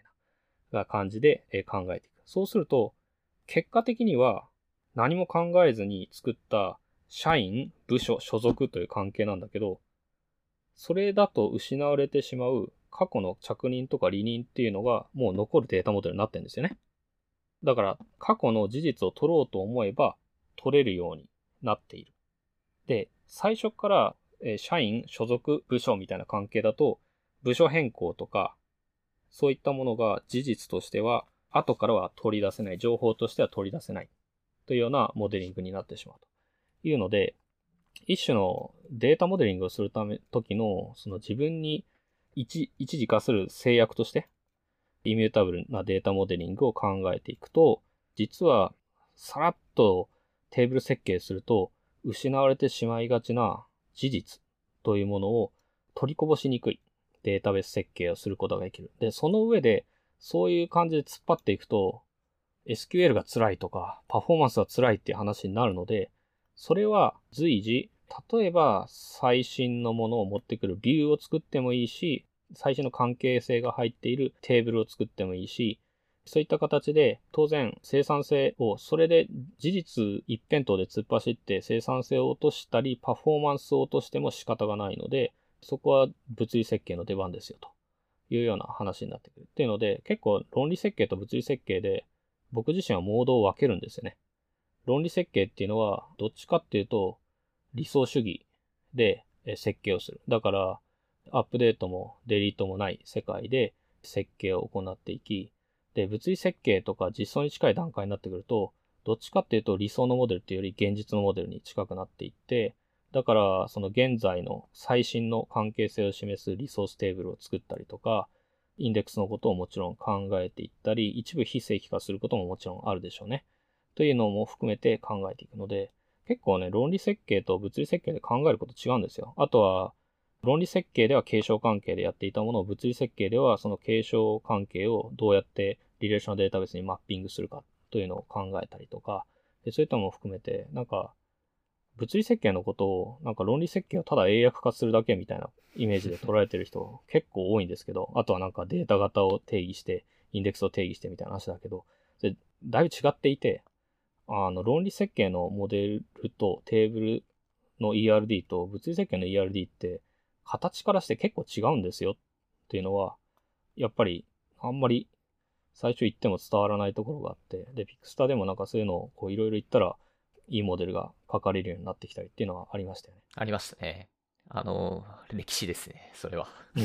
な感じで考えていく。そうすると、結果的には何も考えずに作った社員、部署、所属という関係なんだけど、それだと失われてしまう過去の着任とか離任っていうのがもう残るデータモデルになってるんですよね。だから過去の事実を取ろうと思えば取れるようになっている。で、最初から、え社員、所属、部署みたいな関係だと、部署変更とか、そういったものが事実としては、後からは取り出せない、情報としては取り出せない、というようなモデリングになってしまうというので、一種のデータモデリングをするため、時の、その自分に一一時化する制約として、イミュータブルなデータモデリングを考えていくと、実は、さらっとテーブル設計すると、失われてしまいがちな事実というものを取りこぼしにくいデータベース設計をすることができる。で、その上で、そういう感じで突っ張っていくと、SQL が辛いとか、パフォーマンスが辛いっていう話になるので、それは随時、例えば最新のものを持ってくるビューを作ってもいいし、最新の関係性が入っているテーブルを作ってもいいし、そういった形で当然生産性をそれで事実一辺倒で突っ走って生産性を落としたりパフォーマンスを落としても仕方がないのでそこは物理設計の出番ですよというような話になってくる。っていうので結構論理設計と物理設計で僕自身はモードを分けるんですよね。論理設計っていうのはどっちかっていうと理想主義で設計をする。だからアップデートもデリートもない世界で設計を行っていき、で、物理設計とか実装に近い段階になってくると、どっちかっていうと理想のモデルっていうより現実のモデルに近くなっていって、だからその現在の最新の関係性を示すリソーステーブルを作ったりとか、インデックスのことをもちろん考えていったり、一部非正規化することももちろんあるでしょうね。というのも含めて考えていくので、結構ね、論理設計と物理設計で考えること違うんですよ。あとは、論理設計では継承関係でやっていたものを物理設計ではその継承関係をどうやってリレーションデータベースにマッピングするかというのを考えたりとか、でそういったものも含めて、なんか、物理設計のことを、なんか論理設計をただ英訳化するだけみたいなイメージで捉えてる人結構多いんですけど、あとはなんかデータ型を定義して、インデックスを定義してみたいな話だけど、それだいぶ違っていて、あの、論理設計のモデルとテーブルの ERD と物理設計の ERD って形からして結構違うんですよっていうのは、やっぱりあんまり最初言っても伝わらないところがあって、で、ピクスタでもなんかそういうのをこういろいろ言ったら、いいモデルが書かれるようになってきたりっていうのはありましたよね。ありましたね。あの、歴史ですね、それは。うん。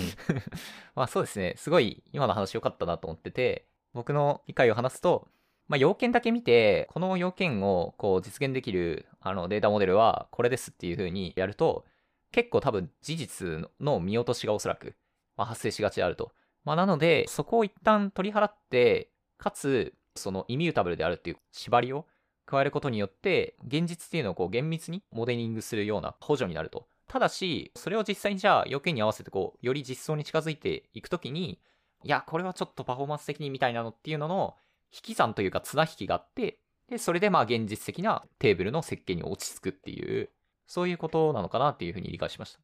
まあそうですね、すごい今の話良かったなと思ってて、僕の理解を話すと、まあ要件だけ見て、この要件をこう実現できるあのデータモデルはこれですっていう風にやると、結構多分事実の見落としがおそらく、まあ、発生しがちであると。まあなので、そこを一旦取り払って、かつ、そのイミュータブルであるっていう縛りを加えることによって、現実っていうのをこう厳密にモデリングするような補助になると。ただし、それを実際にじゃあ要件に合わせてこう、より実装に近づいていくときに、いや、これはちょっとパフォーマンス的にみたいなのっていうのの引き算というか綱引きがあって、で、それでまあ現実的なテーブルの設計に落ち着くっていう、そういうことなのかなっていうふうに理解しました。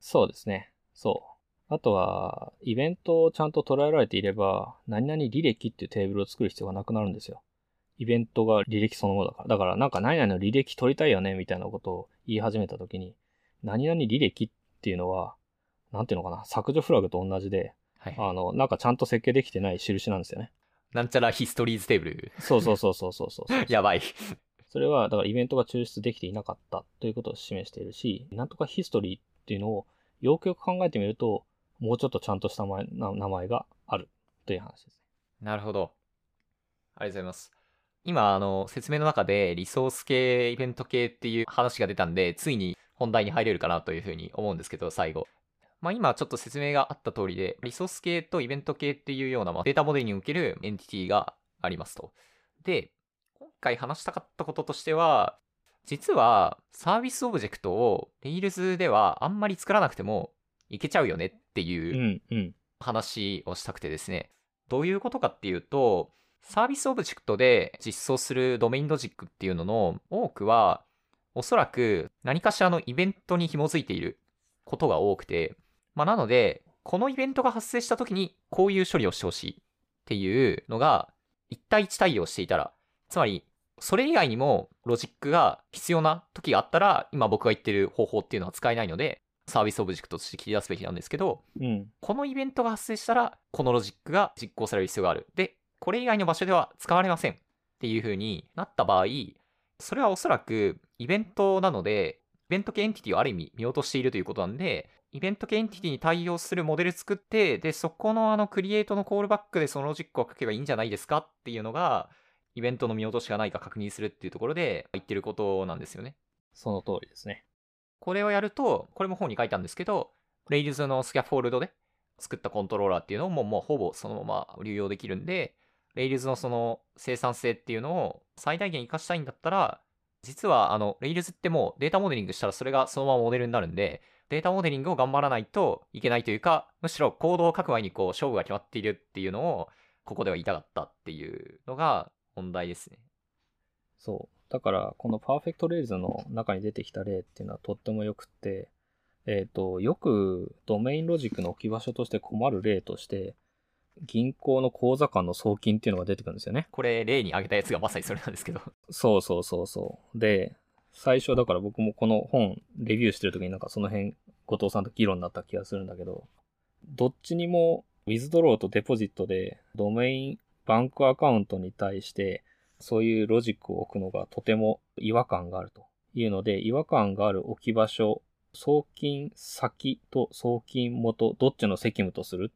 そうですね。そう。あとは、イベントをちゃんと捉えられていれば、何々履歴っていうテーブルを作る必要がなくなるんですよ。イベントが履歴そのものだから。だからなんか何々の履歴取りたいよねみたいなことを言い始めたときに、何々履歴っていうのは、なんていうのかな、削除フラグと同じで、はい、あの、なんかちゃんと設計できてない印なんですよね。なんちゃらヒストリーズテーブル。そうそうそうそうそうそう やばい。それは、だからイベントが抽出できていなかったということを示しているし、なんとかヒストリーっていうのをよくよく考えてみると、もうちょっとちゃんとした名前があるという話ですねなるほど。ありがとうございます。今、あの、説明の中でリソース系、イベント系っていう話が出たんで、ついに本題に入れるかなというふうに思うんですけど、最後。まあ今ちょっと説明があった通りで、リソース系とイベント系っていうような、ま、データモデルにおけるエンティティがありますと。で、今回話したかったこととしては、実はサービスオブジェクトを Rails ではあんまり作らなくてもいけちゃうよねっていう話をしたくてですね。どういうことかっていうと、サービスオブジェクトで実装するドメインロジックっていうのの多くは、おそらく何かしらのイベントに紐づいていることが多くて、まあ、なので、このイベントが発生した時にこういう処理をしてほしいっていうのが1対1対応していたら、つまり、それ以外にもロジックが必要な時があったら、今僕が言ってる方法っていうのは使えないので、サービスオブジェクトとして切り出すべきなんですけど、うん、このイベントが発生したら、このロジックが実行される必要がある。で、これ以外の場所では使われませんっていう風になった場合、それはおそらくイベントなので、イベント系エンティティをある意味見落としているということなんで、イベント系エンティティに対応するモデル作って、で、そこのあのクリエイトのコールバックでそのロジックを書けばいいんじゃないですかっていうのが、イベントの見落としがないか確認するっていうところで言ってることなんですよね。その通りですね。これをやると、これも本に書いたんですけど、Rails のスキャフォールドで作ったコントローラーっていうのももうほぼそのまま流用できるんで、Rails のその生産性っていうのを最大限活かしたいんだったら、実はあの Rails ってもうデータモデリングしたらそれがそのままモデルになるんで、データモデリングを頑張らないといけないというか、むしろコードを書く前にこう勝負が決まっているっていうのを、ここでは言いたかったっていうのが問題ですね。そう。だから、このパーフェクト Rails の中に出てきた例っていうのはとっても良くて、えっ、ー、と、よくドメインロジックの置き場所として困る例として、銀行の口座間の送金っていうのが出てくるんですよね。これ、例に挙げたやつがまさにそれなんですけど。そうそうそうそう。で、最初だから僕もこの本、レビューしてる時になんかその辺、後藤さんと議論になった気がするんだけど、どっちにも、ウィズドローとデポジットで、ドメイン、バンクアカウントに対して、そういうロジックを置くのがとても違和感があるというので、違和感がある置き場所、送金先と送金元、どっちの責務とする？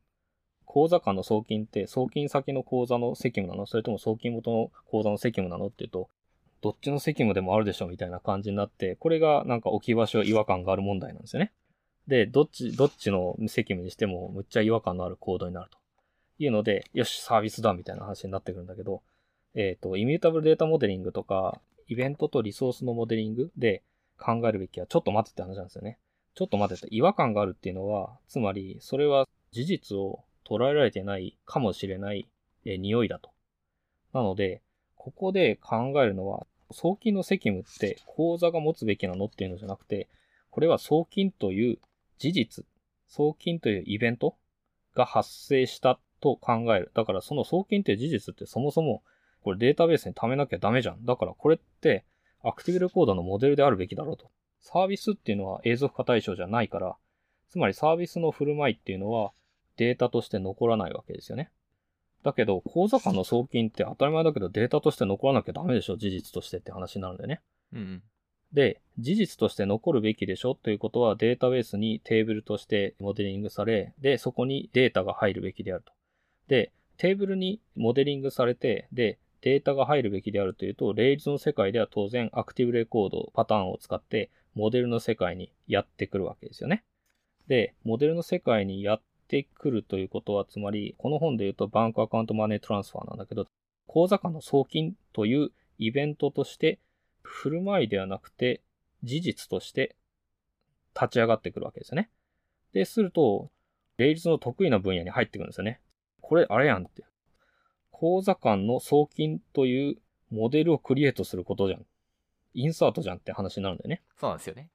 口座間の送金って送金先の口座の責務なの？それとも送金元の口座の責務なの？っていうと、どっちの責務でもあるでしょみたいな感じになって、これがなんか置き場所違和感がある問題なんですよね。で、どっち、どっちの責務にしてもむっちゃ違和感のあるコードになると。いうので、よし、サービスだみたいな話になってくるんだけど、えっ、ー、と、イミュータブルデータモデリングとか、イベントとリソースのモデリングで考えるべきはちょっと待ってって話なんですよね。ちょっと待って違和感があるっていうのは、つまり、それは事実を捉えられてないかもしれないえ匂いだと。なので、ここで考えるのは、送金の責務って口座が持つべきなのっていうのじゃなくて、これは送金という事実、送金というイベントが発生したと考える。だからその送金という事実ってそもそもこれデータベースに貯めなきゃダメじゃん。だからこれってアクティブレコーダーのモデルであるべきだろうと。サービスっていうのは永続化対象じゃないから、つまりサービスの振る舞いっていうのはデータとして残らないわけですよね。だけど、口座間の送金って当たり前だけどデータとして残らなきゃダメでしょ、事実としてって話になるんだよね。うん。で、事実として残るべきでしょということはデータベースにテーブルとしてモデリングされ、で、そこにデータが入るべきであると。で、テーブルにモデリングされて、で、データが入るべきであるというと、レイズの世界では当然アクティブレコードパターンを使ってモデルの世界にやってくるわけですよね。で、モデルの世界にやってくるということは、つまり、この本で言うとバンクアカウントマネートランスファーなんだけど、口座間の送金というイベントとして、振る舞いではなくて、事実として立ち上がってくるわけですよね。で、すると、レイズの得意な分野に入ってくるんですよね。これ、あれやんって。口座間の送金というモデルをクリエイトすることじゃん。インサートじゃんって話になるんだよね。そうなんですよね。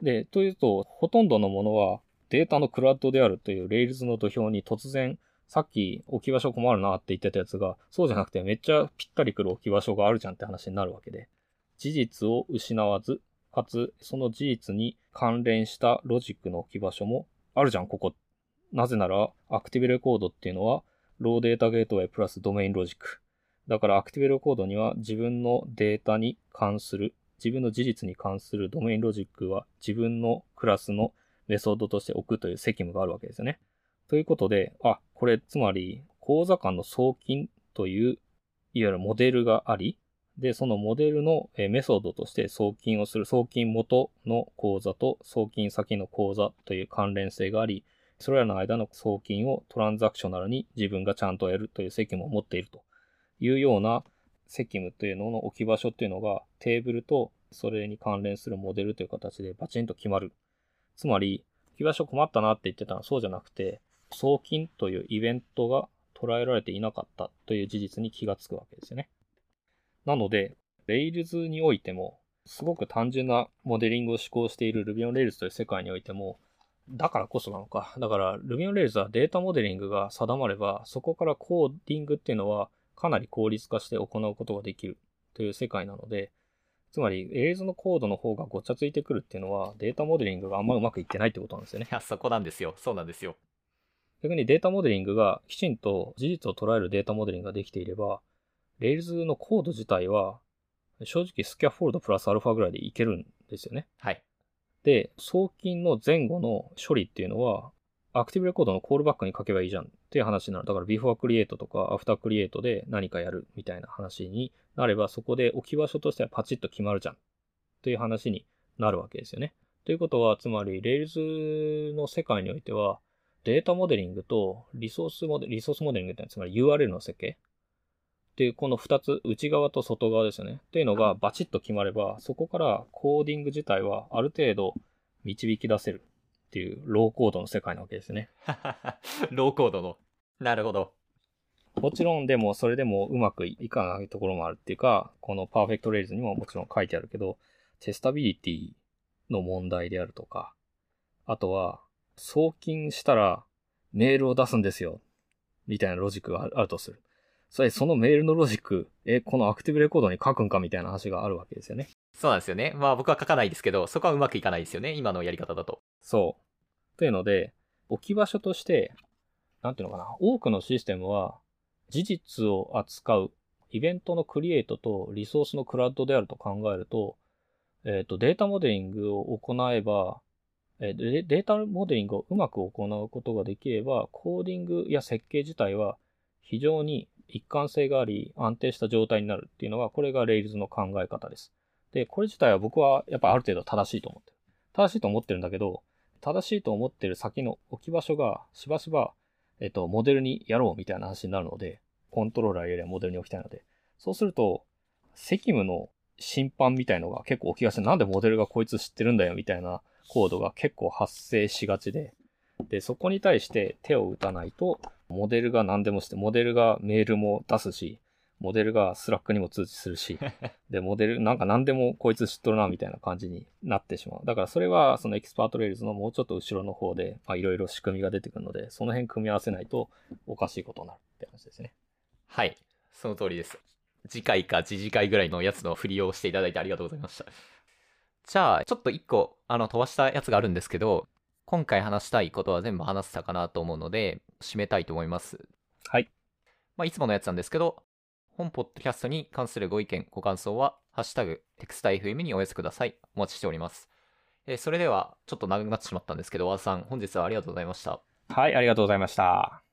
で、というと、ほとんどのものはデータのクラウドであるという Rails の土俵に突然、さっき置き場所困るなって言ってたやつが、そうじゃなくてめっちゃぴったりくる置き場所があるじゃんって話になるわけで、事実を失わず、かつその事実に関連したロジックの置き場所もあるじゃん、ここ。なぜなら、アクティブレコードっていうのは、ローデータゲートウェイプラスドメインロジック。だからアクティブレコードには自分のデータに関する、自分の事実に関するドメインロジックは自分のクラスのメソッドとして置くという責務があるわけですよね。ということで、あ、これつまり、口座間の送金という、いわゆるモデルがあり、で、そのモデルのメソッドとして送金をする送金元の口座と送金先の口座という関連性があり、それらの間の送金をトランザクショナルに自分がちゃんとやるという責務を持っているというような責務というのの置き場所っていうのがテーブルとそれに関連するモデルという形でバチンと決まるつまり、置き場所困ったなって言ってたのはそうじゃなくて、送金というイベントが捉えられていなかったという事実に気がつくわけですよね。なので、Rails においても、すごく単純なモデリングを施行している Ruby on Rails という世界においても、だからこそなのか。だから Ruby on Rails はデータモデリングが定まれば、そこからコーディングっていうのはかなり効率化して行うことができるという世界なので、つまり、映像のコードの方がごちゃついてくるっていうのは、データモデリングがあんまうまくいってないってことなんですよね。いや、そこなんですよ。そうなんですよ。逆にデータモデリングがきちんと事実を捉えるデータモデリングができていれば、Rails のコード自体は、正直スキャフォールドプラスアルファぐらいでいけるんですよね。はい。で、送金の前後の処理っていうのは、アクティブレコードのコールバックに書けばいいじゃんっていう話になる。だから before create とか after create で何かやるみたいな話になれば、そこで置き場所としてはパチッと決まるじゃんという話になるわけですよね。ということは、つまり Rails の世界においては、データモデリングとリソースモデリソースモデリングってのは、つまり URL の設計っていうこの2つ、内側と外側ですよね。っていうのがバチッと決まれば、そこからコーディング自体はある程度導き出せる。っていうローコードの世界なわけですね。ローコードの。なるほど。もちろんでもそれでもうまくいかないところもあるっていうか、このパーフェクトレイズにももちろん書いてあるけど、テスタビリティの問題であるとか、あとは、送金したらメールを出すんですよ。みたいなロジックがあるとする。それ、そのメールのロジック、え、このアクティブレコードに書くんかみたいな話があるわけですよね。そうなんですよね。まあ僕は書かないですけど、そこはうまくいかないですよね。今のやり方だと。そう。というので、置き場所として、なんていうのかな。多くのシステムは、事実を扱う、イベントのクリエイトとリソースのクラウドであると考えると、えっ、ー、と、データモデリングを行えば、えー、データモデリングをうまく行うことができれば、コーディングや設計自体は非常に一貫性があり、安定した状態になるっていうのが、これが Rails の考え方です。で、これ自体は僕はやっぱある程度正しいと思ってる。正しいと思ってるんだけど、正しいと思ってる先の置き場所がしばしば、えっと、モデルにやろうみたいな話になるので、コントローラーよりはモデルに置きたいので、そうすると、責務の侵犯みたいのが結構起きがちで、なんでモデルがこいつ知ってるんだよみたいなコードが結構発生しがちで、で、そこに対して手を打たないと、モデルが何でもして、モデルがメールも出すし、モデルが Slack にも通知するし、で、モデル、なんか何でもこいつ知っとるな、みたいな感じになってしまう。だからそれは、そのエキスパート Rails のもうちょっと後ろの方で、まあいろいろ仕組みが出てくるので、その辺組み合わせないとおかしいことになるって話ですね。はい。その通りです。次回か次次回ぐらいのやつの振りをしていただいてありがとうございました。じゃあ、ちょっと一個、あの、飛ばしたやつがあるんですけど、今回話したいことは全部話せたかなと思うので、締めたいと思います。はい。まあ、いつものやつなんですけど、本ポッドキャストに関するご意見、ご感想は、ハッシュタグ、テクスタ FM にお寄せください。お待ちしております。えー、それでは、ちょっと長くなってしまったんですけど、和田さん、本日はありがとうございました。はい、ありがとうございました。